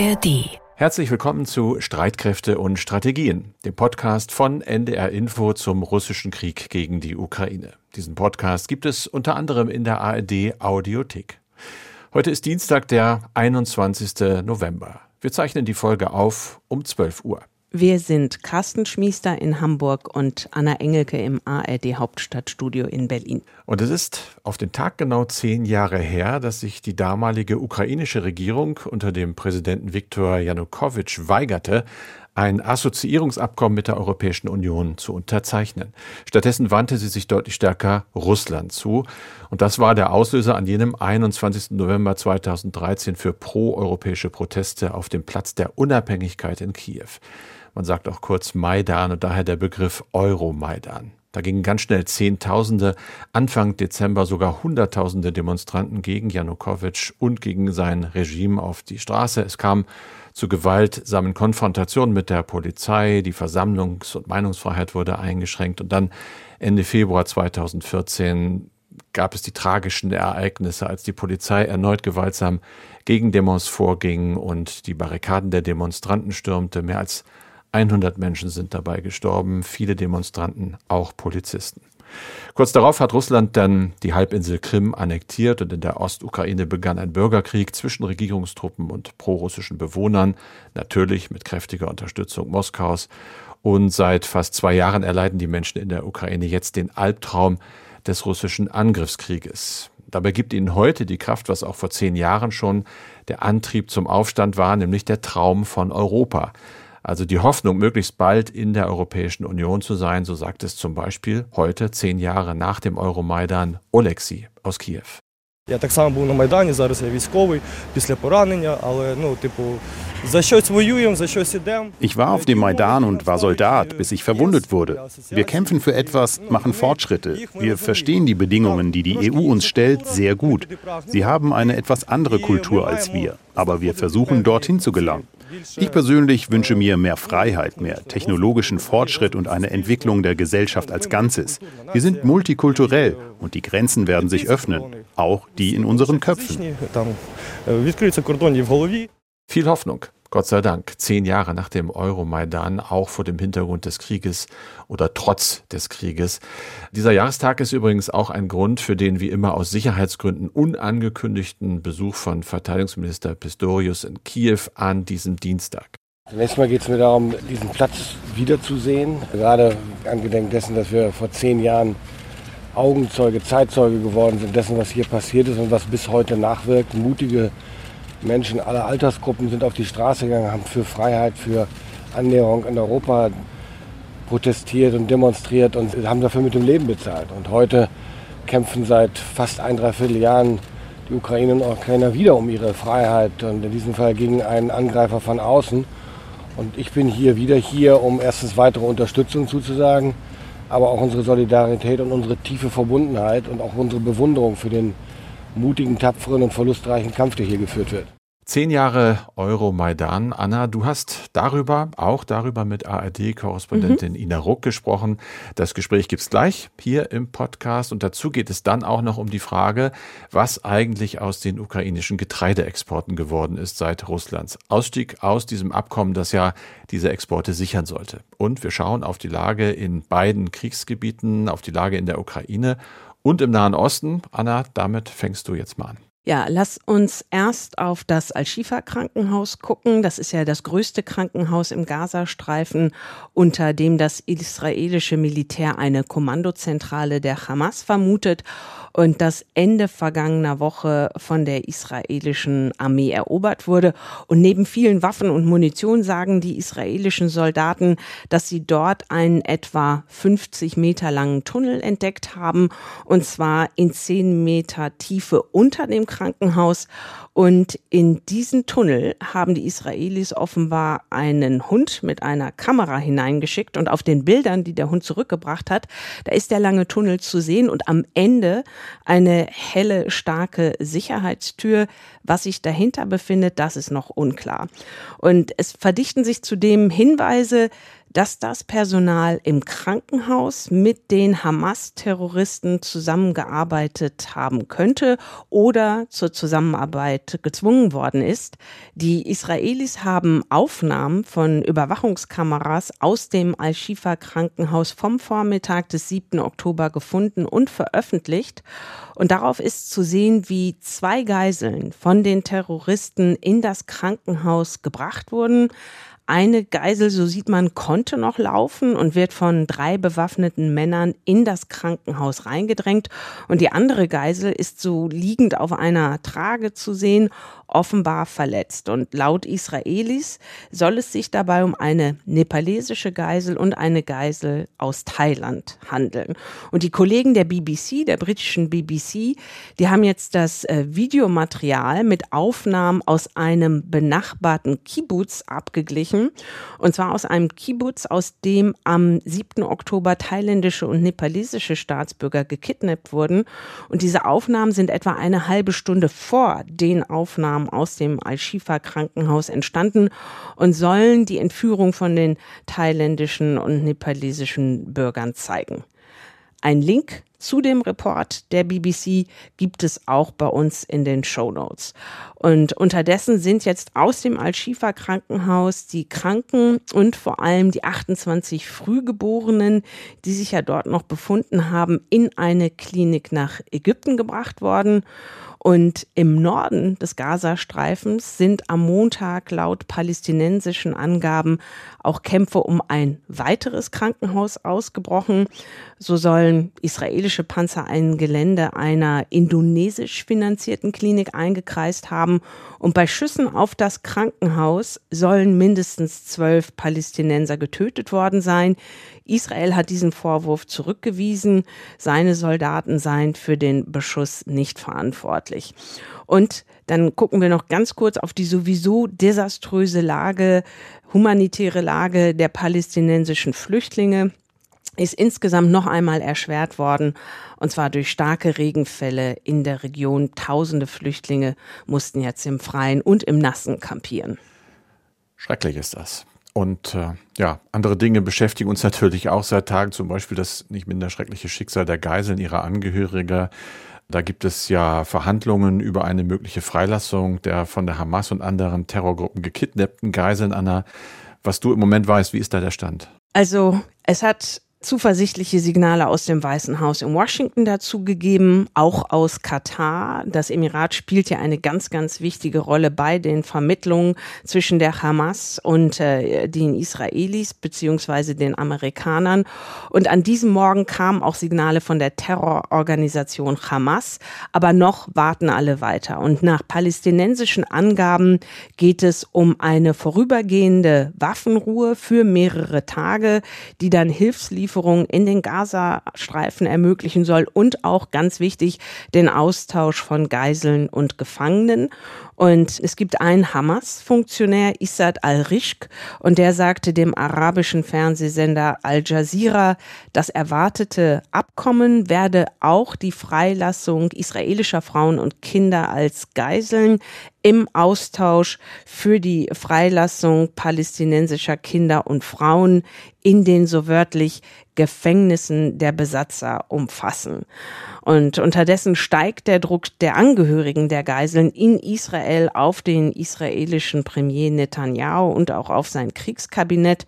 ARD. Herzlich willkommen zu Streitkräfte und Strategien, dem Podcast von NDR Info zum russischen Krieg gegen die Ukraine. Diesen Podcast gibt es unter anderem in der ARD Audiothek. Heute ist Dienstag, der 21. November. Wir zeichnen die Folge auf um 12 Uhr. Wir sind Carsten Schmiester in Hamburg und Anna Engelke im ARD Hauptstadtstudio in Berlin. Und es ist auf den Tag genau zehn Jahre her, dass sich die damalige ukrainische Regierung unter dem Präsidenten Viktor Janukowitsch weigerte, ein Assoziierungsabkommen mit der Europäischen Union zu unterzeichnen. Stattdessen wandte sie sich deutlich stärker Russland zu. Und das war der Auslöser an jenem 21. November 2013 für proeuropäische Proteste auf dem Platz der Unabhängigkeit in Kiew. Man sagt auch kurz Maidan und daher der Begriff Euromaidan. Da gingen ganz schnell Zehntausende, Anfang Dezember sogar Hunderttausende Demonstranten gegen Janukowitsch und gegen sein Regime auf die Straße. Es kam zu gewaltsamen Konfrontationen mit der Polizei, die Versammlungs- und Meinungsfreiheit wurde eingeschränkt und dann Ende Februar 2014 gab es die tragischen Ereignisse, als die Polizei erneut gewaltsam gegen Demos vorging und die Barrikaden der Demonstranten stürmte. Mehr als 100 Menschen sind dabei gestorben, viele Demonstranten, auch Polizisten. Kurz darauf hat Russland dann die Halbinsel Krim annektiert und in der Ostukraine begann ein Bürgerkrieg zwischen Regierungstruppen und prorussischen Bewohnern, natürlich mit kräftiger Unterstützung Moskaus. Und seit fast zwei Jahren erleiden die Menschen in der Ukraine jetzt den Albtraum des russischen Angriffskrieges. Dabei gibt ihnen heute die Kraft, was auch vor zehn Jahren schon der Antrieb zum Aufstand war, nämlich der Traum von Europa. Also die Hoffnung, möglichst bald in der Europäischen Union zu sein, so sagt es zum Beispiel heute, zehn Jahre nach dem Euromaidan, Oleksi aus Kiew. Я так само був на Майдані, зараз я військовий після поранення, але ну, типу, за щось воюємо, за щось ідемо. Ich war auf dem Maidan und war Soldat, bis ich verwundet wurde. Wir kämpfen für etwas, machen Fortschritte. Wir verstehen die Bedingungen, die die EU uns stellt, sehr gut. Sie haben eine etwas andere Kultur als wir, aber wir versuchen dorthin zu gelangen. Ich persönlich wünsche mir mehr Freiheit, mehr technologischen Fortschritt und eine Entwicklung der Gesellschaft als Ganzes. Wir sind multikulturell und die Grenzen werden sich öffnen, auch die in unseren Köpfen. Viel Hoffnung. Gott sei Dank, zehn Jahre nach dem Euromaidan, auch vor dem Hintergrund des Krieges oder trotz des Krieges. Dieser Jahrestag ist übrigens auch ein Grund für den wie immer aus Sicherheitsgründen unangekündigten Besuch von Verteidigungsminister Pistorius in Kiew an diesem Dienstag. Zunächst mal geht es mir darum, diesen Platz wiederzusehen. Gerade angedenk dessen, dass wir vor zehn Jahren Augenzeuge, Zeitzeuge geworden sind, dessen, was hier passiert ist und was bis heute nachwirkt. Mutige Menschen aller Altersgruppen sind auf die Straße gegangen, haben für Freiheit, für Annäherung in Europa protestiert und demonstriert und haben dafür mit dem Leben bezahlt. Und heute kämpfen seit fast ein, dreiviertel Jahren die Ukrainer und Ukrainer wieder um ihre Freiheit und in diesem Fall gegen einen Angreifer von außen. Und ich bin hier wieder hier, um erstens weitere Unterstützung zuzusagen, aber auch unsere Solidarität und unsere tiefe Verbundenheit und auch unsere Bewunderung für den mutigen, tapferen und verlustreichen Kampf, der hier geführt wird. Zehn Jahre Euromaidan. Anna, du hast darüber, auch darüber mit ARD-Korrespondentin mhm. Ina Ruck gesprochen. Das Gespräch gibt es gleich hier im Podcast. Und dazu geht es dann auch noch um die Frage, was eigentlich aus den ukrainischen Getreideexporten geworden ist seit Russlands Ausstieg aus diesem Abkommen, das ja diese Exporte sichern sollte. Und wir schauen auf die Lage in beiden Kriegsgebieten, auf die Lage in der Ukraine und im Nahen Osten. Anna, damit fängst du jetzt mal an. Ja, lass uns erst auf das Al-Shifa-Krankenhaus gucken. Das ist ja das größte Krankenhaus im Gazastreifen, unter dem das israelische Militär eine Kommandozentrale der Hamas vermutet und das Ende vergangener Woche von der israelischen Armee erobert wurde. Und neben vielen Waffen und Munition sagen die israelischen Soldaten, dass sie dort einen etwa 50 Meter langen Tunnel entdeckt haben, und zwar in 10 Meter Tiefe unter dem Krankenhaus. Und in diesen Tunnel haben die Israelis offenbar einen Hund mit einer Kamera hineingeschickt. Und auf den Bildern, die der Hund zurückgebracht hat, da ist der lange Tunnel zu sehen und am Ende eine helle, starke Sicherheitstür. Was sich dahinter befindet, das ist noch unklar. Und es verdichten sich zudem Hinweise, dass das Personal im Krankenhaus mit den Hamas-Terroristen zusammengearbeitet haben könnte oder zur Zusammenarbeit gezwungen worden ist. Die Israelis haben Aufnahmen von Überwachungskameras aus dem Al-Shifa-Krankenhaus vom Vormittag des 7. Oktober gefunden und veröffentlicht. Und darauf ist zu sehen, wie zwei Geiseln von den Terroristen in das Krankenhaus gebracht wurden. Eine Geisel, so sieht man, konnte noch laufen und wird von drei bewaffneten Männern in das Krankenhaus reingedrängt. Und die andere Geisel ist so liegend auf einer Trage zu sehen offenbar verletzt. Und laut Israelis soll es sich dabei um eine nepalesische Geisel und eine Geisel aus Thailand handeln. Und die Kollegen der BBC, der britischen BBC, die haben jetzt das äh, Videomaterial mit Aufnahmen aus einem benachbarten Kibbutz abgeglichen. Und zwar aus einem Kibbutz, aus dem am 7. Oktober thailändische und nepalesische Staatsbürger gekidnappt wurden. Und diese Aufnahmen sind etwa eine halbe Stunde vor den Aufnahmen Aufnahmen aus dem Al-Shifa-Krankenhaus entstanden und sollen die Entführung von den thailändischen und nepalesischen Bürgern zeigen. Ein Link zu dem Report der BBC gibt es auch bei uns in den Show Notes. Und unterdessen sind jetzt aus dem Al-Shifa Krankenhaus die Kranken und vor allem die 28 Frühgeborenen, die sich ja dort noch befunden haben, in eine Klinik nach Ägypten gebracht worden. Und im Norden des Gazastreifens sind am Montag laut palästinensischen Angaben auch Kämpfe um ein weiteres Krankenhaus ausgebrochen. So sollen israelische Panzer ein Gelände einer indonesisch finanzierten Klinik eingekreist haben. Und bei Schüssen auf das Krankenhaus sollen mindestens zwölf Palästinenser getötet worden sein. Israel hat diesen Vorwurf zurückgewiesen. Seine Soldaten seien für den Beschuss nicht verantwortlich. Und dann gucken wir noch ganz kurz auf die sowieso desaströse Lage, humanitäre Lage der palästinensischen Flüchtlinge ist insgesamt noch einmal erschwert worden, und zwar durch starke Regenfälle in der Region. Tausende Flüchtlinge mussten jetzt im Freien und im Nassen kampieren. Schrecklich ist das. Und äh, ja, andere Dinge beschäftigen uns natürlich auch seit Tagen, zum Beispiel das nicht minder schreckliche Schicksal der Geiseln ihrer Angehöriger. Da gibt es ja Verhandlungen über eine mögliche Freilassung der von der Hamas und anderen Terrorgruppen gekidnappten Geiseln. Anna, was du im Moment weißt, wie ist da der Stand? Also es hat zuversichtliche Signale aus dem Weißen Haus in Washington dazu gegeben, auch aus Katar. Das Emirat spielt ja eine ganz, ganz wichtige Rolle bei den Vermittlungen zwischen der Hamas und äh, den Israelis beziehungsweise den Amerikanern. Und an diesem Morgen kamen auch Signale von der Terrororganisation Hamas, aber noch warten alle weiter. Und nach palästinensischen Angaben geht es um eine vorübergehende Waffenruhe für mehrere Tage, die dann Hilfslieferungen Waffenlieferungen in den Gazastreifen ermöglichen soll und auch ganz wichtig den Austausch von Geiseln und Gefangenen. Und es gibt einen Hamas-Funktionär, Issad al-Rishk, und der sagte dem arabischen Fernsehsender Al Jazeera, das erwartete Abkommen werde auch die Freilassung israelischer Frauen und Kinder als Geiseln im Austausch für die Freilassung palästinensischer Kinder und Frauen in den so wörtlich Gefängnissen der Besatzer umfassen. Und unterdessen steigt der Druck der Angehörigen der Geiseln in Israel auf den israelischen Premier Netanyahu und auch auf sein Kriegskabinett.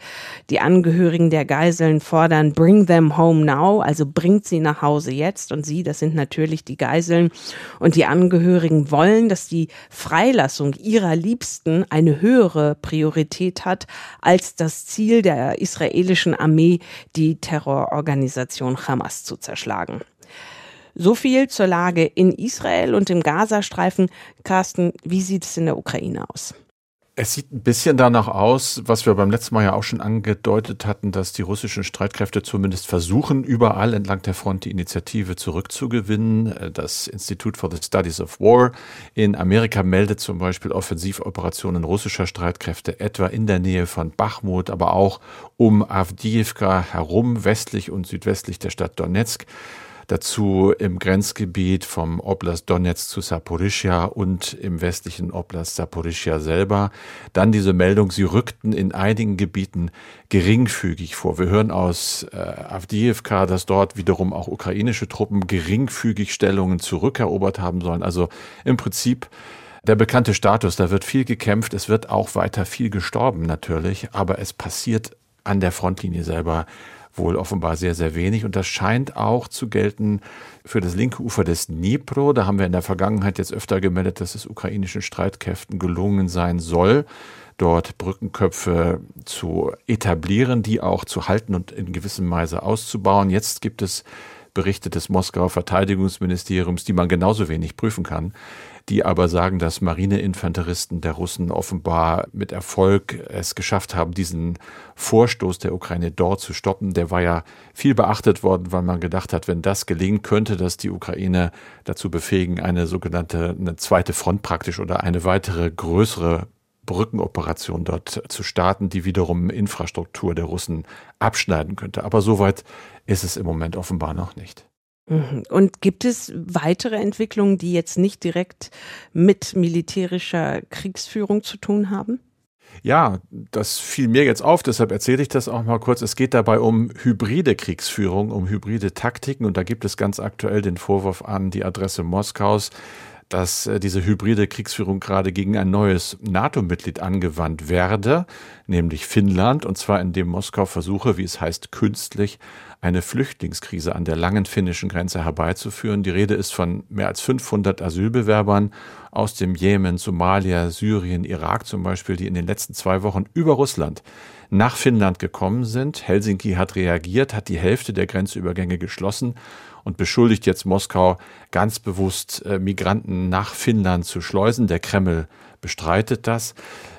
Die Angehörigen der Geiseln fordern Bring them home now, also bringt sie nach Hause jetzt. Und sie, das sind natürlich die Geiseln. Und die Angehörigen wollen, dass die Freilassung ihrer Liebsten eine höhere Priorität hat als das Ziel der israelischen Armee, die Terrororganisation Hamas zu zerschlagen. So viel zur Lage in Israel und im Gazastreifen. Carsten, wie sieht es in der Ukraine aus? Es sieht ein bisschen danach aus, was wir beim letzten Mal ja auch schon angedeutet hatten, dass die russischen Streitkräfte zumindest versuchen, überall entlang der Front die Initiative zurückzugewinnen. Das Institute for the Studies of War in Amerika meldet zum Beispiel Offensivoperationen russischer Streitkräfte etwa in der Nähe von Bachmut, aber auch um Avdiivka herum, westlich und südwestlich der Stadt Donetsk. Dazu im Grenzgebiet vom Oblast Donetsk zu Saporischia und im westlichen Oblast Saporischia selber. Dann diese Meldung, sie rückten in einigen Gebieten geringfügig vor. Wir hören aus äh, Avdiivka, dass dort wiederum auch ukrainische Truppen geringfügig Stellungen zurückerobert haben sollen. Also im Prinzip der bekannte Status, da wird viel gekämpft, es wird auch weiter viel gestorben natürlich, aber es passiert an der Frontlinie selber wohl offenbar sehr, sehr wenig. Und das scheint auch zu gelten für das linke Ufer des Dnipro. Da haben wir in der Vergangenheit jetzt öfter gemeldet, dass es ukrainischen Streitkräften gelungen sein soll, dort Brückenköpfe zu etablieren, die auch zu halten und in gewissem Weise auszubauen. Jetzt gibt es Berichte des Moskauer Verteidigungsministeriums, die man genauso wenig prüfen kann, die aber sagen, dass Marineinfanteristen der Russen offenbar mit Erfolg es geschafft haben, diesen Vorstoß der Ukraine dort zu stoppen. Der war ja viel beachtet worden, weil man gedacht hat, wenn das gelingen könnte, dass die Ukraine dazu befähigen, eine sogenannte eine zweite Front praktisch oder eine weitere größere Brückenoperation dort zu starten, die wiederum Infrastruktur der Russen abschneiden könnte. Aber soweit ist es im Moment offenbar noch nicht. Mhm. Und gibt es weitere Entwicklungen, die jetzt nicht direkt mit militärischer Kriegsführung zu tun haben? Ja, das fiel mir jetzt auf, deshalb erzähle ich das auch mal kurz. Es geht dabei um hybride Kriegsführung, um hybride Taktiken und da gibt es ganz aktuell den Vorwurf an die Adresse Moskaus, dass äh, diese hybride Kriegsführung gerade gegen ein neues NATO-Mitglied angewandt werde, nämlich Finnland, und zwar indem Moskau versuche, wie es heißt, künstlich eine Flüchtlingskrise an der langen finnischen Grenze herbeizuführen. Die Rede ist von mehr als 500 Asylbewerbern aus dem Jemen, Somalia, Syrien, Irak zum Beispiel, die in den letzten zwei Wochen über Russland nach Finnland gekommen sind. Helsinki hat reagiert, hat die Hälfte der Grenzübergänge geschlossen und beschuldigt jetzt Moskau ganz bewusst, äh, Migranten nach Finnland zu schleusen. Der Kreml bestreitet das.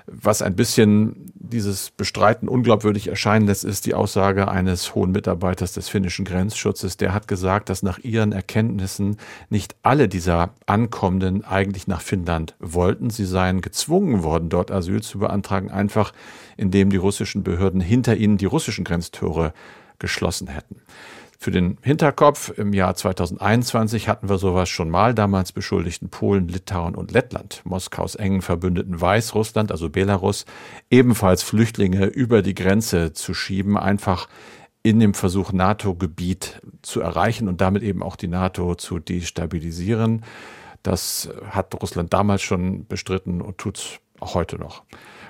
Was ein bisschen dieses Bestreiten unglaubwürdig erscheinen lässt, ist die Aussage eines hohen Mitarbeiters des finnischen Grenzschutzes. Der hat gesagt, dass nach ihren Erkenntnissen nicht alle dieser Ankommenden eigentlich nach Finnland wollten. Sie seien gezwungen worden, dort Asyl zu beantragen, einfach indem die russischen Behörden hinter ihnen die russischen Grenztore geschlossen hätten. Für den Hinterkopf, im Jahr 2021 hatten wir sowas schon mal. Damals beschuldigten Polen, Litauen und Lettland, Moskaus engen Verbündeten Weißrussland, also Belarus, ebenfalls Flüchtlinge über die Grenze zu schieben, einfach in dem Versuch, NATO-Gebiet zu erreichen und damit eben auch die NATO zu destabilisieren. Das hat Russland damals schon bestritten und tut es auch heute noch.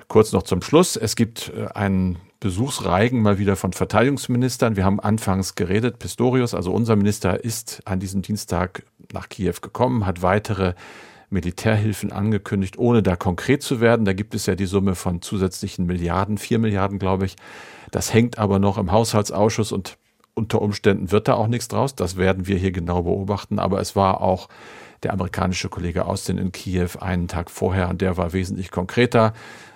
Kurz noch zum Schluss. Es gibt äh, einen Besuchsreigen mal wieder von Verteidigungsministern. Wir haben anfangs geredet. Pistorius, also unser Minister, ist an diesem Dienstag nach Kiew gekommen, hat weitere Militärhilfen angekündigt, ohne da konkret zu werden. Da gibt es ja die Summe von zusätzlichen Milliarden, vier Milliarden, glaube ich. Das hängt aber noch im Haushaltsausschuss und unter Umständen wird da auch nichts draus. Das werden wir hier genau beobachten. Aber es war auch der amerikanische Kollege Austin in Kiew einen Tag vorher der war wesentlich konkreter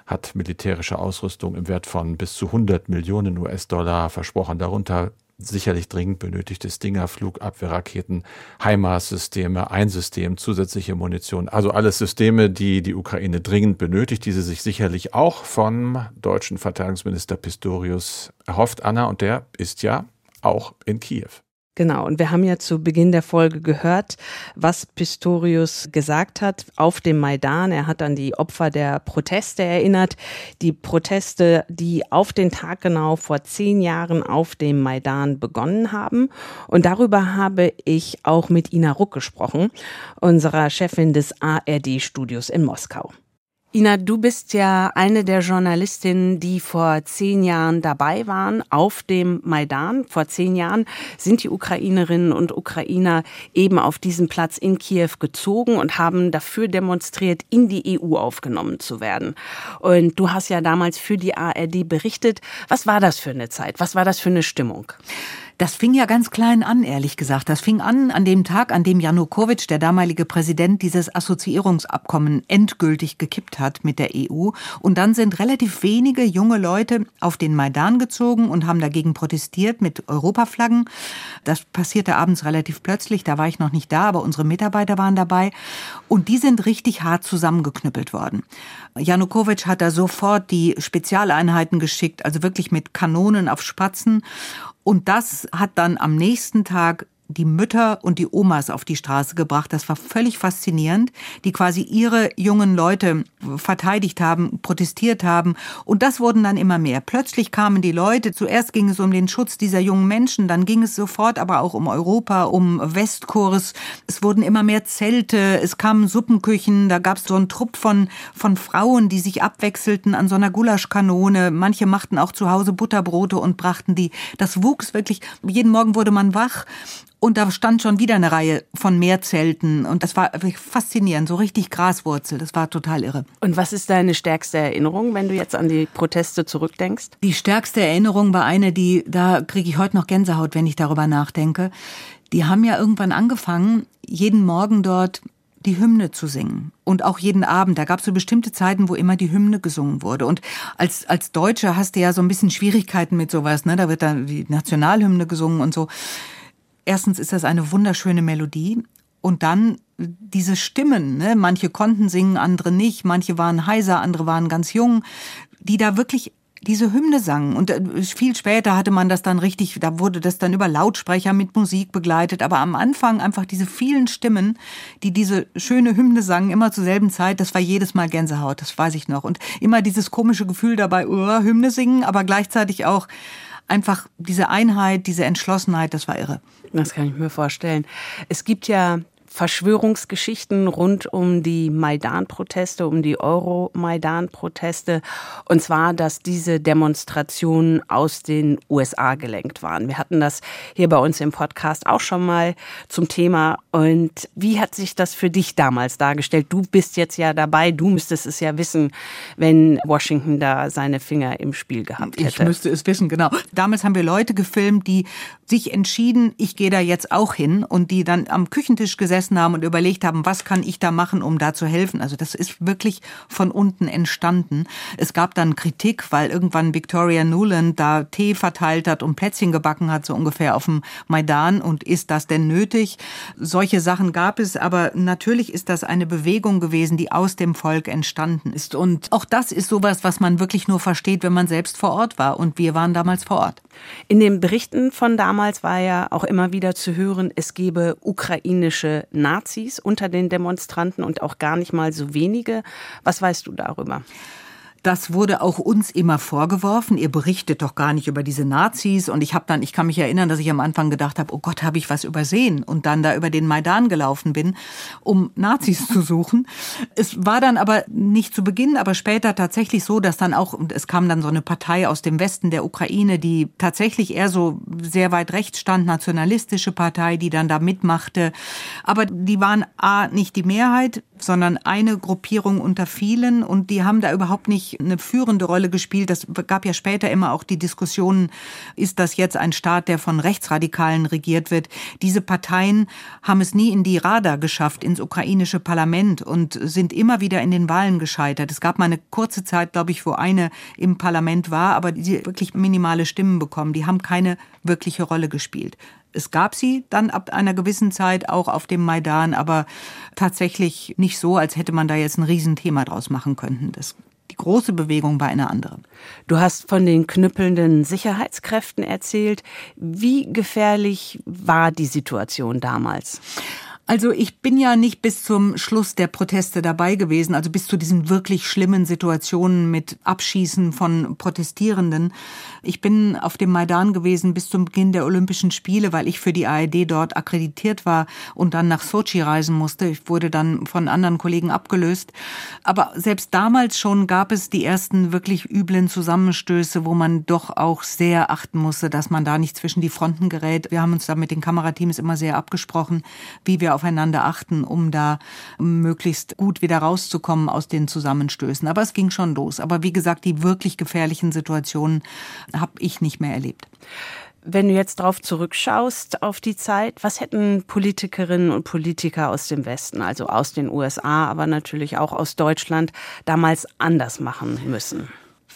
hat militärische Ausrüstung im Wert von bis zu 100 Millionen US-Dollar versprochen, darunter sicherlich dringend benötigte Stinger, Flugabwehrraketen, HIMARS-Systeme, ein System, zusätzliche Munition. Also alles Systeme, die die Ukraine dringend benötigt, die sie sich sicherlich auch vom deutschen Verteidigungsminister Pistorius erhofft, Anna, und der ist ja auch in Kiew. Genau, und wir haben ja zu Beginn der Folge gehört, was Pistorius gesagt hat auf dem Maidan. Er hat an die Opfer der Proteste erinnert. Die Proteste, die auf den Tag genau vor zehn Jahren auf dem Maidan begonnen haben. Und darüber habe ich auch mit Ina Ruck gesprochen, unserer Chefin des ARD-Studios in Moskau. Ina, du bist ja eine der Journalistinnen, die vor zehn Jahren dabei waren auf dem Maidan. Vor zehn Jahren sind die Ukrainerinnen und Ukrainer eben auf diesen Platz in Kiew gezogen und haben dafür demonstriert, in die EU aufgenommen zu werden. Und du hast ja damals für die ARD berichtet. Was war das für eine Zeit? Was war das für eine Stimmung? Das fing ja ganz klein an, ehrlich gesagt. Das fing an an dem Tag, an dem Janukowitsch, der damalige Präsident, dieses Assoziierungsabkommen endgültig gekippt hat mit der EU. Und dann sind relativ wenige junge Leute auf den Maidan gezogen und haben dagegen protestiert mit Europaflaggen. Das passierte abends relativ plötzlich. Da war ich noch nicht da, aber unsere Mitarbeiter waren dabei. Und die sind richtig hart zusammengeknüppelt worden. Janukowitsch hat da sofort die Spezialeinheiten geschickt, also wirklich mit Kanonen auf Spatzen. Und das hat dann am nächsten Tag die Mütter und die Omas auf die Straße gebracht. Das war völlig faszinierend, die quasi ihre jungen Leute verteidigt haben, protestiert haben. Und das wurden dann immer mehr. Plötzlich kamen die Leute. Zuerst ging es um den Schutz dieser jungen Menschen, dann ging es sofort aber auch um Europa, um Westkurs. Es wurden immer mehr Zelte, es kamen Suppenküchen, da gab es so einen Trupp von, von Frauen, die sich abwechselten an so einer Gulaschkanone. Manche machten auch zu Hause Butterbrote und brachten die. Das wuchs wirklich. Jeden Morgen wurde man wach und da stand schon wieder eine Reihe von Meerzelten. Und das war wirklich faszinierend, so richtig Graswurzel. Das war total irre. Und was ist deine stärkste Erinnerung, wenn du jetzt an die Proteste zurückdenkst? Die stärkste Erinnerung war eine, die, da kriege ich heute noch Gänsehaut, wenn ich darüber nachdenke. Die haben ja irgendwann angefangen, jeden Morgen dort die Hymne zu singen. Und auch jeden Abend. Da gab es so bestimmte Zeiten, wo immer die Hymne gesungen wurde. Und als, als Deutscher hast du ja so ein bisschen Schwierigkeiten mit sowas. Ne? Da wird dann die Nationalhymne gesungen und so. Erstens ist das eine wunderschöne Melodie. Und dann diese Stimmen, ne? manche konnten singen, andere nicht, manche waren heiser, andere waren ganz jung, die da wirklich diese Hymne sangen. Und äh, viel später hatte man das dann richtig, da wurde das dann über Lautsprecher mit Musik begleitet. Aber am Anfang einfach diese vielen Stimmen, die diese schöne Hymne sangen, immer zur selben Zeit, das war jedes Mal Gänsehaut, das weiß ich noch. Und immer dieses komische Gefühl dabei, oh, Hymne singen, aber gleichzeitig auch einfach diese Einheit, diese Entschlossenheit, das war irre. Das kann ich mir vorstellen. Es gibt ja Verschwörungsgeschichten rund um die Maidan-Proteste, um die Euro-Maidan-Proteste. Und zwar, dass diese Demonstrationen aus den USA gelenkt waren. Wir hatten das hier bei uns im Podcast auch schon mal zum Thema. Und wie hat sich das für dich damals dargestellt? Du bist jetzt ja dabei. Du müsstest es ja wissen, wenn Washington da seine Finger im Spiel gehabt hätte. Ich müsste es wissen, genau. Damals haben wir Leute gefilmt, die sich entschieden, ich gehe da jetzt auch hin und die dann am Küchentisch gesessen gesessen haben und überlegt haben, was kann ich da machen, um da zu helfen. Also das ist wirklich von unten entstanden. Es gab dann Kritik, weil irgendwann Victoria Nuland da Tee verteilt hat und Plätzchen gebacken hat, so ungefähr auf dem Maidan. Und ist das denn nötig? Solche Sachen gab es, aber natürlich ist das eine Bewegung gewesen, die aus dem Volk entstanden ist. Und auch das ist sowas, was man wirklich nur versteht, wenn man selbst vor Ort war. Und wir waren damals vor Ort. In den Berichten von damals war ja auch immer wieder zu hören, es gebe ukrainische Nazis unter den Demonstranten und auch gar nicht mal so wenige. Was weißt du darüber? Das wurde auch uns immer vorgeworfen. Ihr berichtet doch gar nicht über diese Nazis. Und ich habe dann, ich kann mich erinnern, dass ich am Anfang gedacht habe, oh Gott, habe ich was übersehen? Und dann da über den Maidan gelaufen bin, um Nazis zu suchen. Es war dann aber nicht zu Beginn, aber später tatsächlich so, dass dann auch, es kam dann so eine Partei aus dem Westen der Ukraine, die tatsächlich eher so sehr weit rechts stand, nationalistische Partei, die dann da mitmachte. Aber die waren A, nicht die Mehrheit, sondern eine Gruppierung unter vielen und die haben da überhaupt nicht eine führende Rolle gespielt. Das gab ja später immer auch die Diskussionen, ist das jetzt ein Staat, der von Rechtsradikalen regiert wird? Diese Parteien haben es nie in die Rada geschafft, ins ukrainische Parlament und sind immer wieder in den Wahlen gescheitert. Es gab mal eine kurze Zeit, glaube ich, wo eine im Parlament war, aber die wirklich minimale Stimmen bekommen. Die haben keine wirkliche Rolle gespielt. Es gab sie dann ab einer gewissen Zeit auch auf dem Maidan, aber tatsächlich nicht so, als hätte man da jetzt ein Riesenthema draus machen können. Das große Bewegung war eine andere. Du hast von den knüppelnden Sicherheitskräften erzählt. Wie gefährlich war die Situation damals? Also ich bin ja nicht bis zum Schluss der Proteste dabei gewesen, also bis zu diesen wirklich schlimmen Situationen mit Abschießen von Protestierenden. Ich bin auf dem Maidan gewesen bis zum Beginn der Olympischen Spiele, weil ich für die ARD dort akkreditiert war und dann nach Sochi reisen musste. Ich wurde dann von anderen Kollegen abgelöst. Aber selbst damals schon gab es die ersten wirklich üblen Zusammenstöße, wo man doch auch sehr achten musste, dass man da nicht zwischen die Fronten gerät. Wir haben uns da mit den Kamerateams immer sehr abgesprochen, wie wir aufeinander achten, um da möglichst gut wieder rauszukommen aus den Zusammenstößen. Aber es ging schon los. Aber wie gesagt, die wirklich gefährlichen Situationen habe ich nicht mehr erlebt. Wenn du jetzt darauf zurückschaust, auf die Zeit, was hätten Politikerinnen und Politiker aus dem Westen, also aus den USA, aber natürlich auch aus Deutschland, damals anders machen müssen?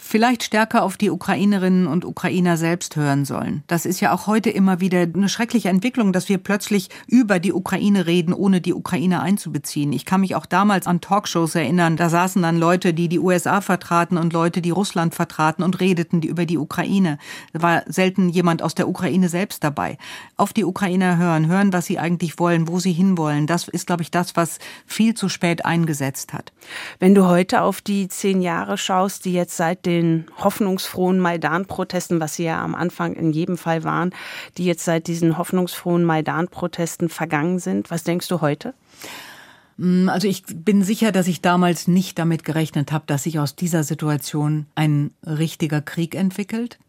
Vielleicht stärker auf die Ukrainerinnen und Ukrainer selbst hören sollen. Das ist ja auch heute immer wieder eine schreckliche Entwicklung, dass wir plötzlich über die Ukraine reden, ohne die Ukraine einzubeziehen. Ich kann mich auch damals an Talkshows erinnern. Da saßen dann Leute, die die USA vertraten und Leute, die Russland vertraten und redeten über die Ukraine. Da war selten jemand aus der Ukraine selbst dabei. Auf die Ukrainer hören, hören, was sie eigentlich wollen, wo sie hinwollen. Das ist, glaube ich, das, was viel zu spät eingesetzt hat. Wenn du heute auf die zehn Jahre schaust, die jetzt seit den hoffnungsfrohen Maidan-Protesten, was sie ja am Anfang in jedem Fall waren, die jetzt seit diesen hoffnungsfrohen Maidan-Protesten vergangen sind, was denkst du heute? Mm, also ich bin sicher, dass ich damals nicht damit gerechnet habe, dass sich aus dieser Situation ein richtiger Krieg entwickelt,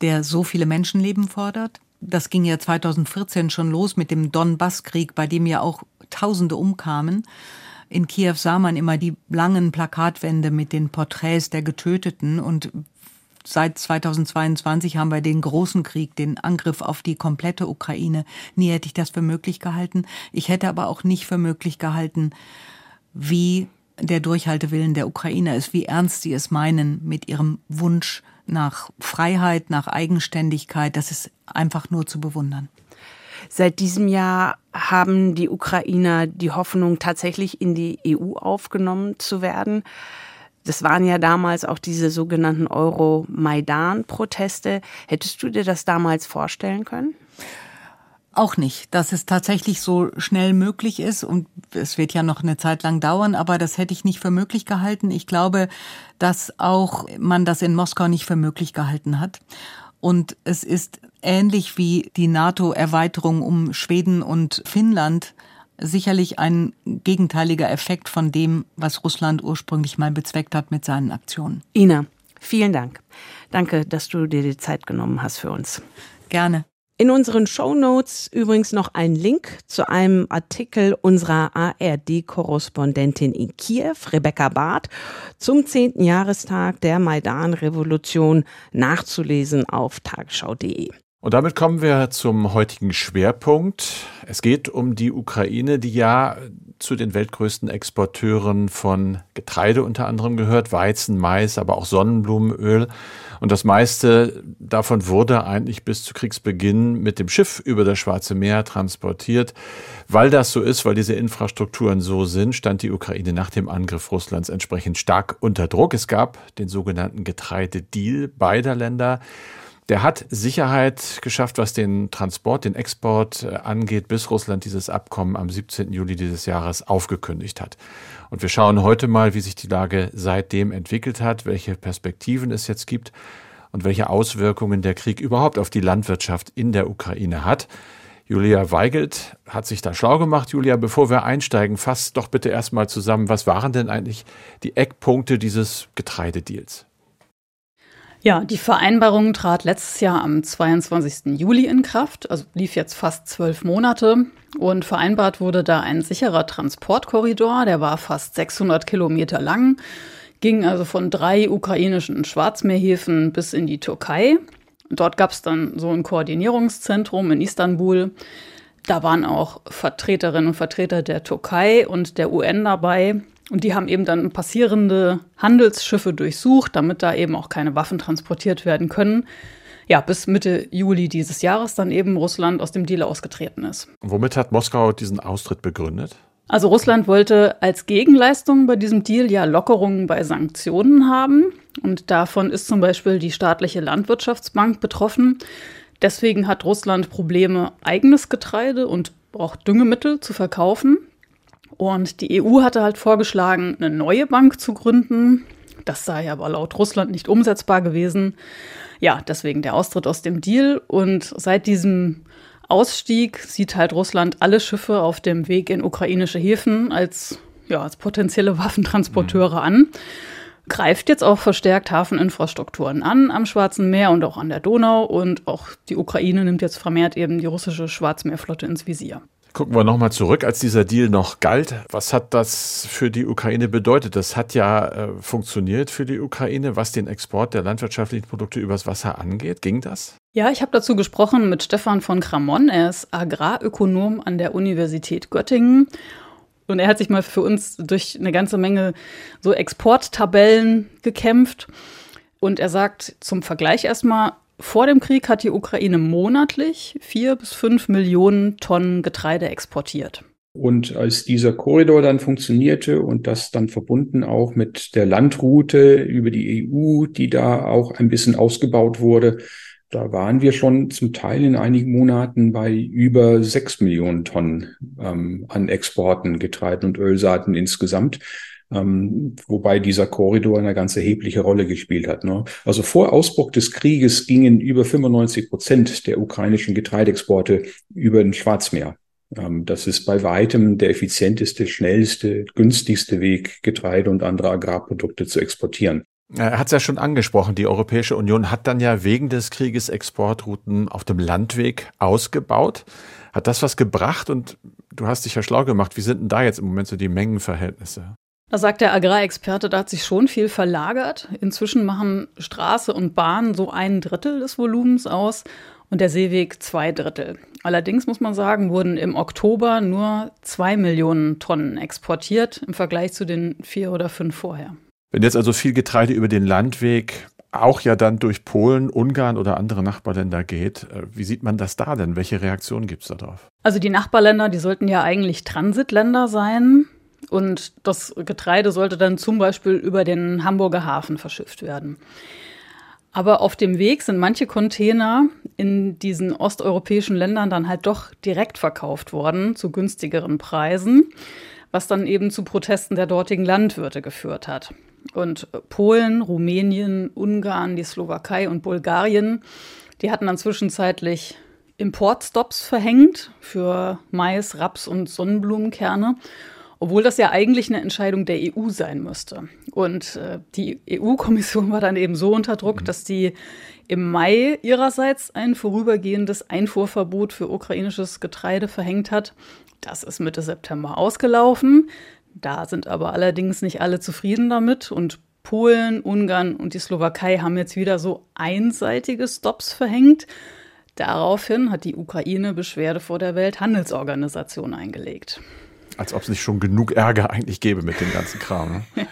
der so viele Menschenleben fordert. Das ging ja 2014 schon los mit dem Donbass-Krieg, bei dem ja auch Tausende umkamen. In Kiew sah man immer die langen Plakatwände mit den Porträts der Getöteten und seit 2022 haben wir den großen Krieg, den Angriff auf die komplette Ukraine. Nie hätte ich das für möglich gehalten. Ich hätte aber auch nicht für möglich gehalten, wie der Durchhaltewillen der Ukrainer ist, wie ernst sie es meinen mit ihrem Wunsch nach Freiheit, nach Eigenständigkeit. Das ist einfach nur zu bewundern. Seit diesem Jahr haben die Ukrainer die Hoffnung, tatsächlich in die EU aufgenommen zu werden. Das waren ja damals auch diese sogenannten Euro-Maidan-Proteste. Hättest du dir das damals vorstellen können? Auch nicht, dass es tatsächlich so schnell möglich ist und es wird ja noch eine Zeit lang dauern, aber das hätte ich nicht für möglich gehalten. Ich glaube, dass auch man das in Moskau nicht für möglich gehalten hat. Und es ist ähnlich wie die NATO-Erweiterung um Schweden und Finnland sicherlich ein gegenteiliger Effekt von dem, was Russland ursprünglich mal bezweckt hat mit seinen Aktionen. Ina, vielen Dank. Danke, dass du dir die Zeit genommen hast für uns. Gerne. In unseren Show Notes übrigens noch ein Link zu einem Artikel unserer ARD-Korrespondentin in Kiew, Rebecca Barth, zum 10. Jahrestag der Maidan-Revolution nachzulesen auf tagesschau.de. Und damit kommen wir zum heutigen Schwerpunkt. Es geht um die Ukraine, die ja zu den weltgrößten Exporteuren von Getreide unter anderem gehört, Weizen, Mais, aber auch Sonnenblumenöl. Und das meiste davon wurde eigentlich bis zu Kriegsbeginn mit dem Schiff über das Schwarze Meer transportiert. Weil das so ist, weil diese Infrastrukturen so sind, stand die Ukraine nach dem Angriff Russlands entsprechend stark unter Druck. Es gab den sogenannten Getreidedeal beider Länder. Der hat Sicherheit geschafft, was den Transport, den Export äh, angeht, bis Russland dieses Abkommen am 17. Juli dieses Jahres aufgekündigt hat. Und wir schauen heute mal, wie sich die Lage seitdem entwickelt hat, welche Perspektiven es jetzt gibt und welche Auswirkungen der Krieg überhaupt auf die Landwirtschaft in der Ukraine hat. Julia Weigelt hat sich da schlau gemacht. Julia, bevor wir einsteigen, fass doch bitte erstmal zusammen, was waren denn eigentlich die Eckpunkte dieses Getreidedeals? Ja, die Vereinbarung trat letztes Jahr am 22. Juli in Kraft, also lief jetzt fast zwölf Monate. Und vereinbart wurde da ein sicherer Transportkorridor, der war fast 600 Kilometer lang, ging also von drei ukrainischen Schwarzmeerhäfen bis in die Türkei. Dort gab es dann so ein Koordinierungszentrum in Istanbul. Da waren auch Vertreterinnen und Vertreter der Türkei und der UN dabei. Und die haben eben dann passierende Handelsschiffe durchsucht, damit da eben auch keine Waffen transportiert werden können. Ja, bis Mitte Juli dieses Jahres dann eben Russland aus dem Deal ausgetreten ist. Womit hat Moskau diesen Austritt begründet? Also Russland wollte als Gegenleistung bei diesem Deal ja Lockerungen bei Sanktionen haben. Und davon ist zum Beispiel die staatliche Landwirtschaftsbank betroffen. Deswegen hat Russland Probleme, eigenes Getreide und auch Düngemittel zu verkaufen. Und die EU hatte halt vorgeschlagen, eine neue Bank zu gründen. Das sei aber laut Russland nicht umsetzbar gewesen. Ja, deswegen der Austritt aus dem Deal. Und seit diesem Ausstieg sieht halt Russland alle Schiffe auf dem Weg in ukrainische Häfen als, ja, als potenzielle Waffentransporteure mhm. an. Greift jetzt auch verstärkt Hafeninfrastrukturen an am Schwarzen Meer und auch an der Donau. Und auch die Ukraine nimmt jetzt vermehrt eben die russische Schwarzmeerflotte ins Visier. Gucken wir nochmal zurück, als dieser Deal noch galt. Was hat das für die Ukraine bedeutet? Das hat ja äh, funktioniert für die Ukraine, was den Export der landwirtschaftlichen Produkte übers Wasser angeht. Ging das? Ja, ich habe dazu gesprochen mit Stefan von Kramon. Er ist Agrarökonom an der Universität Göttingen. Und er hat sich mal für uns durch eine ganze Menge so Exporttabellen gekämpft. Und er sagt zum Vergleich erstmal, vor dem Krieg hat die Ukraine monatlich vier bis fünf Millionen Tonnen Getreide exportiert. Und als dieser Korridor dann funktionierte und das dann verbunden auch mit der Landroute über die EU, die da auch ein bisschen ausgebaut wurde, da waren wir schon zum Teil in einigen Monaten bei über sechs Millionen Tonnen ähm, an Exporten, Getreide und Ölsaaten insgesamt. Ähm, wobei dieser Korridor eine ganz erhebliche Rolle gespielt hat. Ne? Also vor Ausbruch des Krieges gingen über 95 Prozent der ukrainischen Getreideexporte über den Schwarzmeer. Ähm, das ist bei weitem der effizienteste, schnellste, günstigste Weg, Getreide und andere Agrarprodukte zu exportieren. Er hat es ja schon angesprochen, die Europäische Union hat dann ja wegen des Krieges Exportrouten auf dem Landweg ausgebaut. Hat das was gebracht und du hast dich ja schlau gemacht. Wie sind denn da jetzt im Moment so die Mengenverhältnisse? Da sagt der Agrarexperte, da hat sich schon viel verlagert. Inzwischen machen Straße und Bahn so ein Drittel des Volumens aus und der Seeweg zwei Drittel. Allerdings muss man sagen, wurden im Oktober nur zwei Millionen Tonnen exportiert im Vergleich zu den vier oder fünf vorher. Wenn jetzt also viel Getreide über den Landweg auch ja dann durch Polen, Ungarn oder andere Nachbarländer geht, äh, wie sieht man das da denn? Welche Reaktionen gibt es darauf? Also die Nachbarländer, die sollten ja eigentlich Transitländer sein. Und das Getreide sollte dann zum Beispiel über den Hamburger Hafen verschifft werden. Aber auf dem Weg sind manche Container in diesen osteuropäischen Ländern dann halt doch direkt verkauft worden zu günstigeren Preisen, was dann eben zu Protesten der dortigen Landwirte geführt hat. Und Polen, Rumänien, Ungarn, die Slowakei und Bulgarien, die hatten dann zwischenzeitlich Importstops verhängt für Mais, Raps und Sonnenblumenkerne obwohl das ja eigentlich eine Entscheidung der EU sein müsste. Und äh, die EU-Kommission war dann eben so unter Druck, mhm. dass die im Mai ihrerseits ein vorübergehendes Einfuhrverbot für ukrainisches Getreide verhängt hat. Das ist Mitte September ausgelaufen. Da sind aber allerdings nicht alle zufrieden damit und Polen, Ungarn und die Slowakei haben jetzt wieder so einseitige Stops verhängt. Daraufhin hat die Ukraine Beschwerde vor der Welthandelsorganisation eingelegt. Als ob es nicht schon genug Ärger eigentlich gäbe mit dem ganzen Kram. Ne? ja.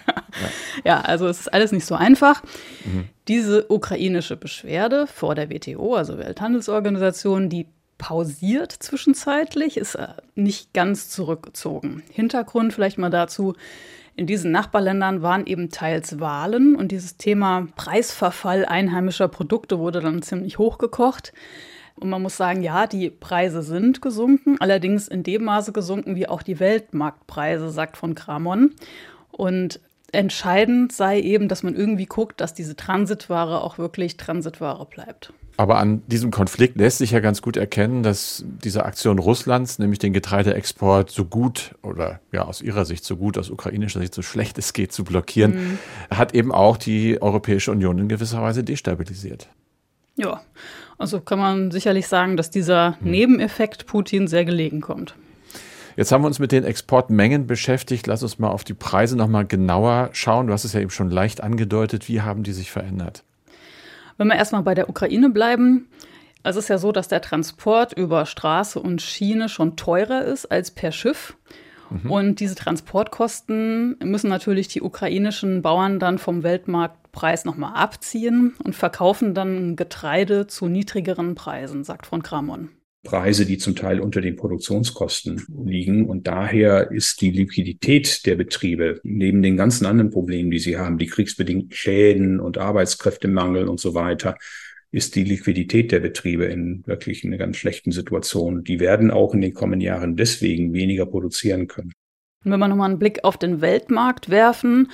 ja. also es ist alles nicht so einfach. Mhm. Diese ukrainische Beschwerde vor der WTO, also Welthandelsorganisation, die pausiert zwischenzeitlich, ist äh, nicht ganz zurückgezogen. Hintergrund vielleicht mal dazu. In diesen Nachbarländern waren eben teils Wahlen und dieses Thema Preisverfall einheimischer Produkte wurde dann ziemlich hochgekocht. Und man muss sagen, ja, die Preise sind gesunken, allerdings in dem Maße gesunken wie auch die Weltmarktpreise, sagt von Kramon. Und entscheidend sei eben, dass man irgendwie guckt, dass diese Transitware auch wirklich Transitware bleibt. Aber an diesem Konflikt lässt sich ja ganz gut erkennen, dass diese Aktion Russlands, nämlich den Getreideexport so gut oder ja aus ihrer Sicht so gut, aus ukrainischer Sicht so schlecht es geht zu blockieren, mhm. hat eben auch die Europäische Union in gewisser Weise destabilisiert. Ja, also kann man sicherlich sagen, dass dieser hm. Nebeneffekt Putin sehr gelegen kommt. Jetzt haben wir uns mit den Exportmengen beschäftigt. Lass uns mal auf die Preise noch mal genauer schauen. Du hast es ja eben schon leicht angedeutet. Wie haben die sich verändert? Wenn wir erstmal bei der Ukraine bleiben, es ist ja so, dass der Transport über Straße und Schiene schon teurer ist als per Schiff. Mhm. Und diese Transportkosten müssen natürlich die ukrainischen Bauern dann vom Weltmarkt Preis nochmal abziehen und verkaufen dann Getreide zu niedrigeren Preisen, sagt von Kramon. Preise, die zum Teil unter den Produktionskosten liegen. Und daher ist die Liquidität der Betriebe neben den ganzen anderen Problemen, die sie haben, die kriegsbedingten Schäden und Arbeitskräftemangel und so weiter, ist die Liquidität der Betriebe in wirklich einer ganz schlechten Situation. Die werden auch in den kommenden Jahren deswegen weniger produzieren können. Und wenn wir nochmal einen Blick auf den Weltmarkt werfen,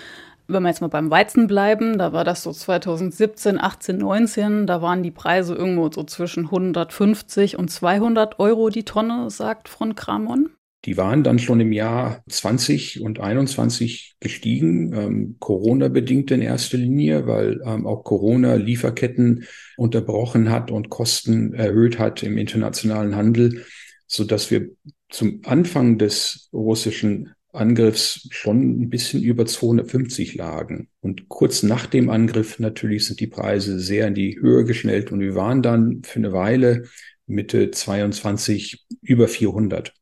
wenn wir jetzt mal beim Weizen bleiben, da war das so 2017, 18, 19, da waren die Preise irgendwo so zwischen 150 und 200 Euro die Tonne, sagt von Kramon. Die waren dann schon im Jahr 20 und 21 gestiegen, ähm, Corona-bedingt in erster Linie, weil ähm, auch Corona Lieferketten unterbrochen hat und Kosten erhöht hat im internationalen Handel, so dass wir zum Anfang des russischen Angriffs schon ein bisschen über 250 lagen. Und kurz nach dem Angriff natürlich sind die Preise sehr in die Höhe geschnellt und wir waren dann für eine Weile Mitte 22 über 400.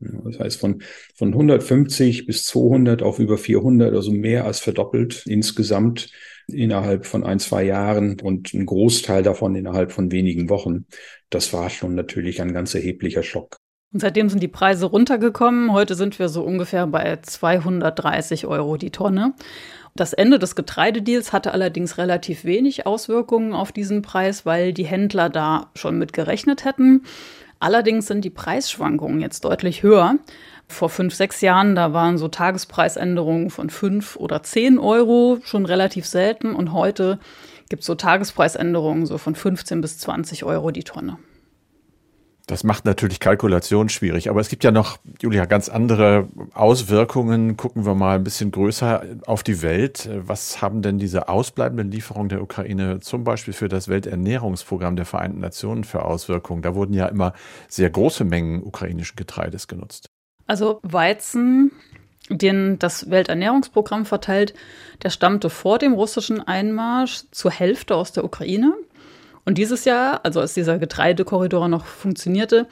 Das heißt von, von 150 bis 200 auf über 400, also mehr als verdoppelt insgesamt innerhalb von ein, zwei Jahren und ein Großteil davon innerhalb von wenigen Wochen. Das war schon natürlich ein ganz erheblicher Schock. Und seitdem sind die Preise runtergekommen. Heute sind wir so ungefähr bei 230 Euro die Tonne. Das Ende des Getreidedeals hatte allerdings relativ wenig Auswirkungen auf diesen Preis, weil die Händler da schon mit gerechnet hätten. Allerdings sind die Preisschwankungen jetzt deutlich höher. Vor fünf, sechs Jahren, da waren so Tagespreisänderungen von fünf oder zehn Euro schon relativ selten. Und heute gibt es so Tagespreisänderungen so von 15 bis 20 Euro die Tonne. Das macht natürlich Kalkulation schwierig, aber es gibt ja noch, Julia, ganz andere Auswirkungen. Gucken wir mal ein bisschen größer auf die Welt. Was haben denn diese ausbleibenden Lieferungen der Ukraine zum Beispiel für das Welternährungsprogramm der Vereinten Nationen für Auswirkungen? Da wurden ja immer sehr große Mengen ukrainischen Getreides genutzt. Also Weizen, den das Welternährungsprogramm verteilt, der stammte vor dem russischen Einmarsch zur Hälfte aus der Ukraine. Und dieses Jahr, also als dieser Getreidekorridor noch funktionierte,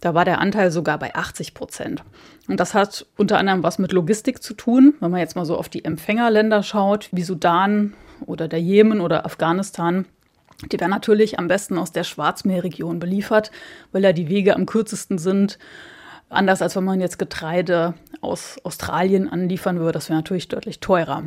da war der Anteil sogar bei 80 Prozent. Und das hat unter anderem was mit Logistik zu tun. Wenn man jetzt mal so auf die Empfängerländer schaut, wie Sudan oder der Jemen oder Afghanistan, die werden natürlich am besten aus der Schwarzmeerregion beliefert, weil ja die Wege am kürzesten sind. Anders als wenn man jetzt Getreide aus Australien anliefern würde, das wäre natürlich deutlich teurer.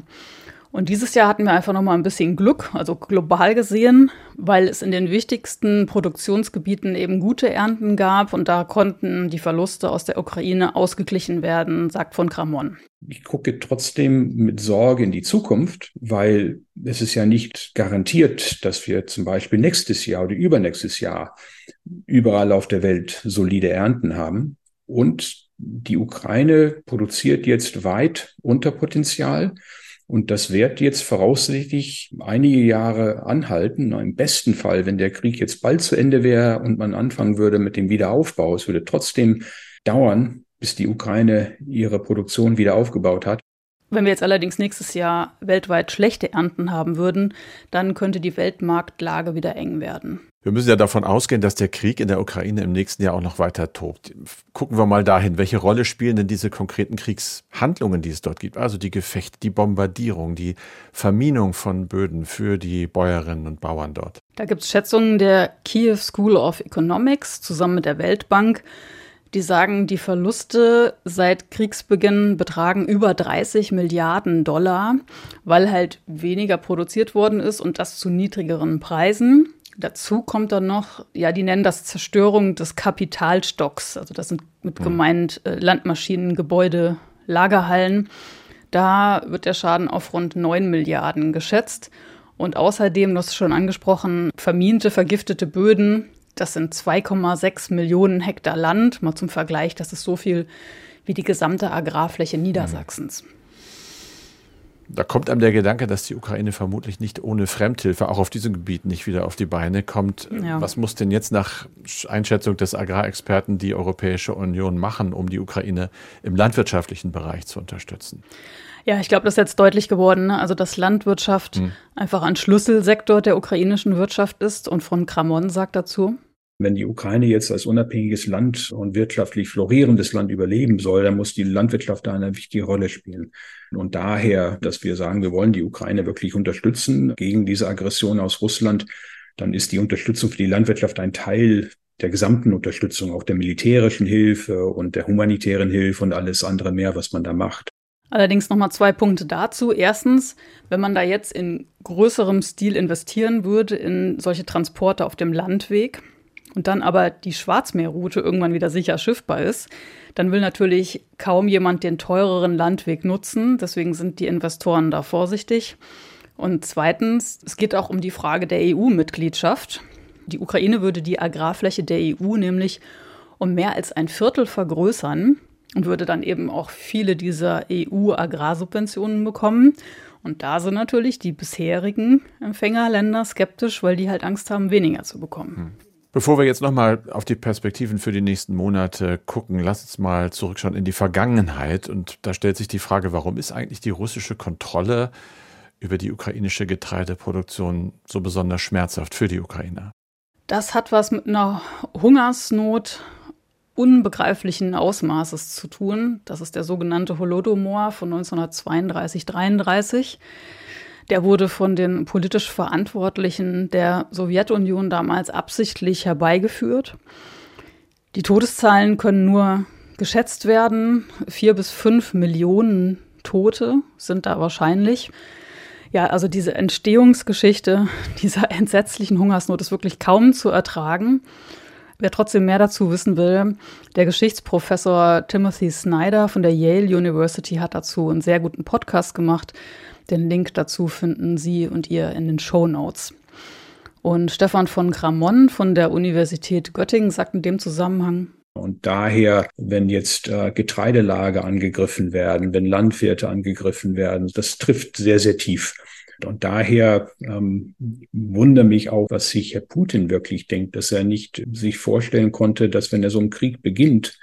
Und dieses Jahr hatten wir einfach noch mal ein bisschen Glück, also global gesehen, weil es in den wichtigsten Produktionsgebieten eben gute Ernten gab und da konnten die Verluste aus der Ukraine ausgeglichen werden, sagt von Kramon. Ich gucke trotzdem mit Sorge in die Zukunft, weil es ist ja nicht garantiert, dass wir zum Beispiel nächstes Jahr oder übernächstes Jahr überall auf der Welt solide Ernten haben. Und die Ukraine produziert jetzt weit unter Potenzial. Und das wird jetzt voraussichtlich einige Jahre anhalten. Im besten Fall, wenn der Krieg jetzt bald zu Ende wäre und man anfangen würde mit dem Wiederaufbau, es würde trotzdem dauern, bis die Ukraine ihre Produktion wieder aufgebaut hat. Wenn wir jetzt allerdings nächstes Jahr weltweit schlechte Ernten haben würden, dann könnte die Weltmarktlage wieder eng werden. Wir müssen ja davon ausgehen, dass der Krieg in der Ukraine im nächsten Jahr auch noch weiter tobt. Gucken wir mal dahin, welche Rolle spielen denn diese konkreten Kriegshandlungen, die es dort gibt? Also die Gefechte, die Bombardierung, die Verminung von Böden für die Bäuerinnen und Bauern dort. Da gibt es Schätzungen der Kiew School of Economics zusammen mit der Weltbank. Die sagen, die Verluste seit Kriegsbeginn betragen über 30 Milliarden Dollar, weil halt weniger produziert worden ist und das zu niedrigeren Preisen. Dazu kommt dann noch, ja, die nennen das Zerstörung des Kapitalstocks. Also das sind mit hm. gemeint äh, Landmaschinen, Gebäude, Lagerhallen. Da wird der Schaden auf rund 9 Milliarden geschätzt. Und außerdem, das ist schon angesprochen, vermiente, vergiftete Böden. Das sind 2,6 Millionen Hektar Land. Mal zum Vergleich, das ist so viel wie die gesamte Agrarfläche Niedersachsens. Da kommt einem der Gedanke, dass die Ukraine vermutlich nicht ohne Fremdhilfe auch auf diesem Gebiet nicht wieder auf die Beine kommt. Ja. Was muss denn jetzt nach Einschätzung des Agrarexperten die Europäische Union machen, um die Ukraine im landwirtschaftlichen Bereich zu unterstützen? Ja, ich glaube, das ist jetzt deutlich geworden. Ne? Also, dass Landwirtschaft hm. einfach ein Schlüsselsektor der ukrainischen Wirtschaft ist. Und von Kramon sagt dazu, wenn die Ukraine jetzt als unabhängiges Land und wirtschaftlich florierendes Land überleben soll, dann muss die Landwirtschaft da eine wichtige Rolle spielen. Und daher, dass wir sagen, wir wollen die Ukraine wirklich unterstützen gegen diese Aggression aus Russland, dann ist die Unterstützung für die Landwirtschaft ein Teil der gesamten Unterstützung, auch der militärischen Hilfe und der humanitären Hilfe und alles andere mehr, was man da macht. Allerdings nochmal zwei Punkte dazu. Erstens, wenn man da jetzt in größerem Stil investieren würde in solche Transporte auf dem Landweg, und dann aber die Schwarzmeerroute irgendwann wieder sicher schiffbar ist, dann will natürlich kaum jemand den teureren Landweg nutzen. Deswegen sind die Investoren da vorsichtig. Und zweitens, es geht auch um die Frage der EU-Mitgliedschaft. Die Ukraine würde die Agrarfläche der EU nämlich um mehr als ein Viertel vergrößern und würde dann eben auch viele dieser EU-Agrarsubventionen bekommen. Und da sind natürlich die bisherigen Empfängerländer skeptisch, weil die halt Angst haben, weniger zu bekommen. Hm. Bevor wir jetzt nochmal auf die Perspektiven für die nächsten Monate gucken, lass uns mal zurückschauen in die Vergangenheit. Und da stellt sich die Frage, warum ist eigentlich die russische Kontrolle über die ukrainische Getreideproduktion so besonders schmerzhaft für die Ukrainer? Das hat was mit einer Hungersnot unbegreiflichen Ausmaßes zu tun. Das ist der sogenannte Holodomor von 1932-33. Der wurde von den politisch Verantwortlichen der Sowjetunion damals absichtlich herbeigeführt. Die Todeszahlen können nur geschätzt werden. Vier bis fünf Millionen Tote sind da wahrscheinlich. Ja, also diese Entstehungsgeschichte dieser entsetzlichen Hungersnot ist wirklich kaum zu ertragen. Wer trotzdem mehr dazu wissen will, der Geschichtsprofessor Timothy Snyder von der Yale University hat dazu einen sehr guten Podcast gemacht. Den Link dazu finden Sie und ihr in den Show Notes. Und Stefan von Gramont von der Universität Göttingen sagt in dem Zusammenhang, und daher, wenn jetzt äh, Getreidelager angegriffen werden, wenn Landwirte angegriffen werden, das trifft sehr, sehr tief. Und daher ähm, wundere mich auch, was sich Herr Putin wirklich denkt, dass er nicht sich vorstellen konnte, dass wenn er so einen Krieg beginnt,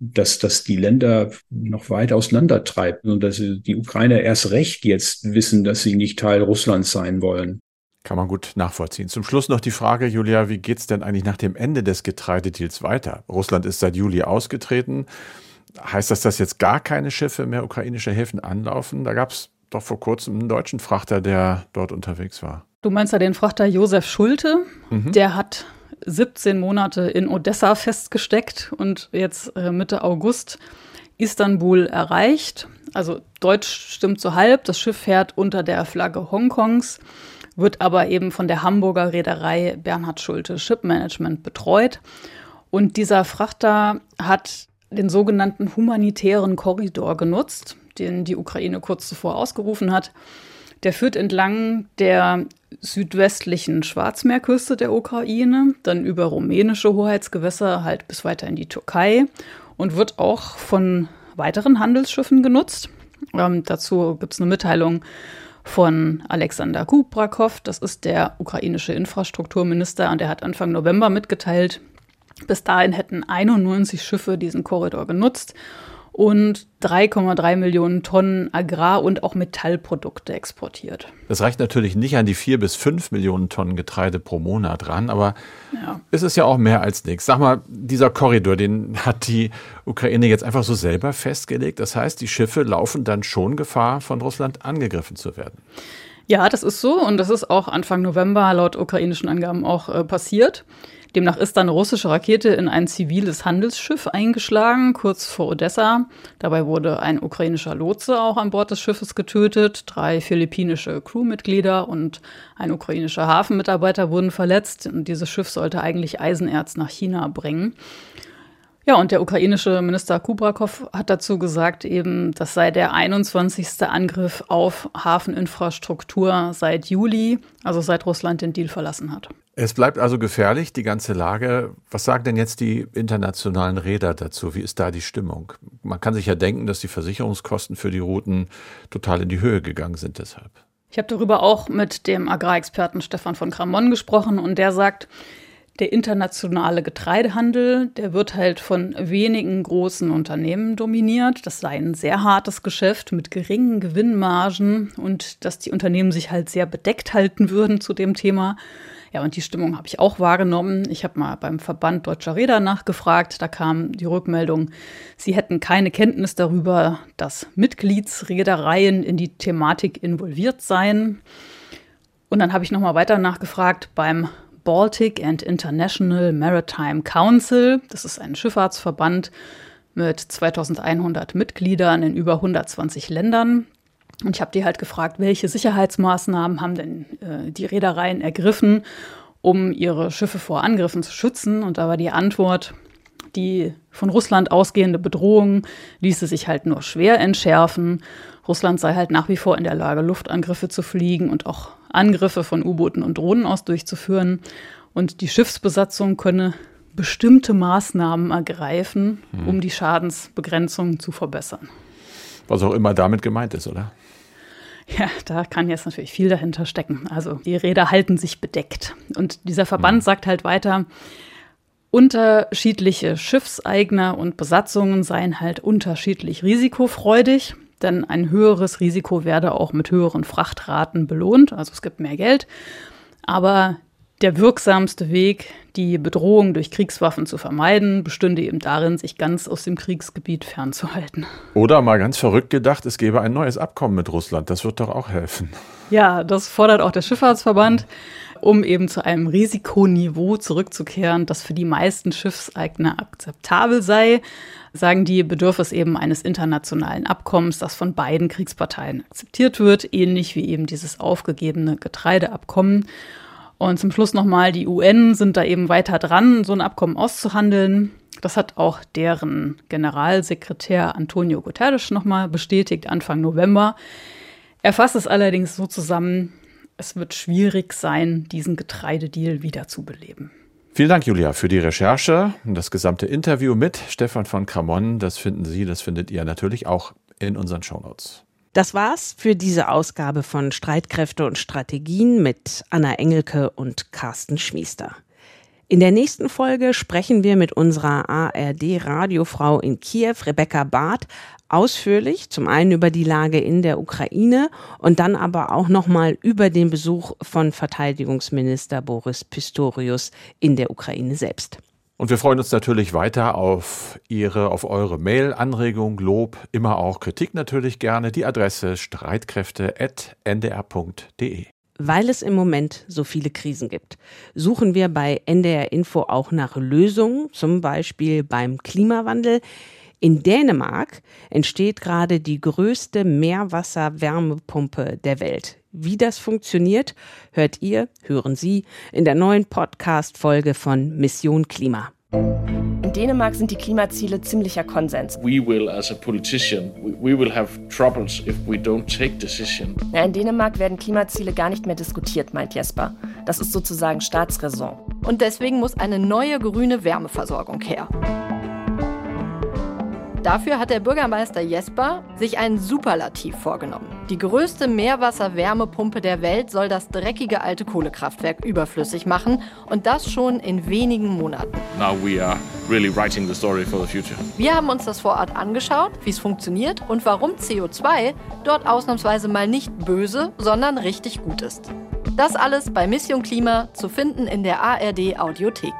dass das die Länder noch weit auseinandertreibt und dass die Ukrainer erst recht jetzt wissen, dass sie nicht Teil Russlands sein wollen. Kann man gut nachvollziehen. Zum Schluss noch die Frage, Julia, wie geht es denn eigentlich nach dem Ende des Getreidedeals weiter? Russland ist seit Juli ausgetreten. Heißt das, dass jetzt gar keine Schiffe mehr ukrainische Häfen anlaufen? Da gab es doch vor kurzem einen deutschen Frachter, der dort unterwegs war. Du meinst ja den Frachter Josef Schulte. Mhm. Der hat 17 Monate in Odessa festgesteckt und jetzt äh, Mitte August Istanbul erreicht. Also Deutsch stimmt so halb. Das Schiff fährt unter der Flagge Hongkongs, wird aber eben von der Hamburger Reederei Bernhard Schulte Ship Management betreut. Und dieser Frachter hat den sogenannten humanitären Korridor genutzt, den die Ukraine kurz zuvor ausgerufen hat. Der führt entlang der südwestlichen Schwarzmeerküste der Ukraine, dann über rumänische Hoheitsgewässer halt bis weiter in die Türkei und wird auch von weiteren Handelsschiffen genutzt. Ähm, dazu gibt es eine Mitteilung von Alexander Kubrakow, das ist der ukrainische Infrastrukturminister, und der hat Anfang November mitgeteilt, bis dahin hätten 91 Schiffe diesen Korridor genutzt und 3,3 Millionen Tonnen Agrar- und auch Metallprodukte exportiert. Das reicht natürlich nicht an die 4 bis 5 Millionen Tonnen Getreide pro Monat ran, aber ja. es ist ja auch mehr als nichts. Sag mal, dieser Korridor, den hat die Ukraine jetzt einfach so selber festgelegt. Das heißt, die Schiffe laufen dann schon Gefahr, von Russland angegriffen zu werden. Ja, das ist so und das ist auch Anfang November laut ukrainischen Angaben auch äh, passiert. Demnach ist dann eine russische Rakete in ein ziviles Handelsschiff eingeschlagen, kurz vor Odessa. Dabei wurde ein ukrainischer Lotse auch an Bord des Schiffes getötet. Drei philippinische Crewmitglieder und ein ukrainischer Hafenmitarbeiter wurden verletzt. Und dieses Schiff sollte eigentlich Eisenerz nach China bringen. Ja, und der ukrainische Minister Kubrakow hat dazu gesagt, eben, das sei der 21. Angriff auf Hafeninfrastruktur seit Juli, also seit Russland den Deal verlassen hat. Es bleibt also gefährlich, die ganze Lage. Was sagen denn jetzt die internationalen Räder dazu? Wie ist da die Stimmung? Man kann sich ja denken, dass die Versicherungskosten für die Routen total in die Höhe gegangen sind deshalb. Ich habe darüber auch mit dem Agrarexperten Stefan von Kramon gesprochen und der sagt, der internationale Getreidehandel, der wird halt von wenigen großen Unternehmen dominiert. Das sei ein sehr hartes Geschäft mit geringen Gewinnmargen und dass die Unternehmen sich halt sehr bedeckt halten würden zu dem Thema. Ja, und die Stimmung habe ich auch wahrgenommen. Ich habe mal beim Verband Deutscher Räder nachgefragt. Da kam die Rückmeldung, sie hätten keine Kenntnis darüber, dass Mitgliedsreedereien in die Thematik involviert seien. Und dann habe ich nochmal weiter nachgefragt beim Baltic and International Maritime Council. Das ist ein Schifffahrtsverband mit 2100 Mitgliedern in über 120 Ländern. Und ich habe die halt gefragt, welche Sicherheitsmaßnahmen haben denn äh, die Reedereien ergriffen, um ihre Schiffe vor Angriffen zu schützen? Und da war die Antwort, die von Russland ausgehende Bedrohung ließe sich halt nur schwer entschärfen. Russland sei halt nach wie vor in der Lage, Luftangriffe zu fliegen und auch Angriffe von U-Booten und Drohnen aus durchzuführen. Und die Schiffsbesatzung könne bestimmte Maßnahmen ergreifen, hm. um die Schadensbegrenzung zu verbessern. Was auch immer damit gemeint ist, oder? Ja, da kann jetzt natürlich viel dahinter stecken. Also die Räder halten sich bedeckt. Und dieser Verband hm. sagt halt weiter, unterschiedliche Schiffseigner und Besatzungen seien halt unterschiedlich risikofreudig denn ein höheres Risiko werde auch mit höheren Frachtraten belohnt, also es gibt mehr Geld. Aber Der wirksamste Weg, die Bedrohung durch Kriegswaffen zu vermeiden, bestünde eben darin, sich ganz aus dem Kriegsgebiet fernzuhalten. Oder mal ganz verrückt gedacht, es gäbe ein neues Abkommen mit Russland. Das wird doch auch helfen. Ja, das fordert auch der Schifffahrtsverband, um eben zu einem Risikoniveau zurückzukehren, das für die meisten Schiffseigner akzeptabel sei. Sagen die, bedürfe es eben eines internationalen Abkommens, das von beiden Kriegsparteien akzeptiert wird, ähnlich wie eben dieses aufgegebene Getreideabkommen. Und zum Schluss nochmal, die UN sind da eben weiter dran, so ein Abkommen auszuhandeln. Das hat auch deren Generalsekretär Antonio Guterres nochmal bestätigt, Anfang November. Er fasst es allerdings so zusammen, es wird schwierig sein, diesen Getreidedeal wiederzubeleben. Vielen Dank, Julia, für die Recherche und das gesamte Interview mit Stefan von Kramon. Das finden Sie, das findet ihr natürlich auch in unseren Shownotes. Das war's für diese Ausgabe von Streitkräfte und Strategien mit Anna Engelke und Carsten Schmiester. In der nächsten Folge sprechen wir mit unserer ARD-Radiofrau in Kiew, Rebecca Barth, ausführlich zum einen über die Lage in der Ukraine und dann aber auch nochmal über den Besuch von Verteidigungsminister Boris Pistorius in der Ukraine selbst. Und wir freuen uns natürlich weiter auf Ihre, auf eure Mail, Anregung, Lob, immer auch Kritik natürlich gerne. Die Adresse streitkräfte.ndr.de. Weil es im Moment so viele Krisen gibt, suchen wir bei NDR Info auch nach Lösungen, zum Beispiel beim Klimawandel. In Dänemark entsteht gerade die größte Meerwasserwärmepumpe der Welt. Wie das funktioniert, hört ihr, hören Sie in der neuen Podcast-Folge von Mission Klima. In Dänemark sind die Klimaziele ziemlicher Konsens. We will, as a politician, we will have troubles if we don't take decision. Ja, in Dänemark werden Klimaziele gar nicht mehr diskutiert, meint Jesper. Das ist sozusagen Staatsräson. Und deswegen muss eine neue grüne Wärmeversorgung her. Dafür hat der Bürgermeister Jesper sich einen Superlativ vorgenommen. Die größte Meerwasserwärmepumpe der Welt soll das dreckige alte Kohlekraftwerk überflüssig machen und das schon in wenigen Monaten. Now we are really writing the story for the future. Wir haben uns das vor Ort angeschaut, wie es funktioniert und warum CO2 dort ausnahmsweise mal nicht böse, sondern richtig gut ist. Das alles bei Mission Klima zu finden in der ARD Audiothek.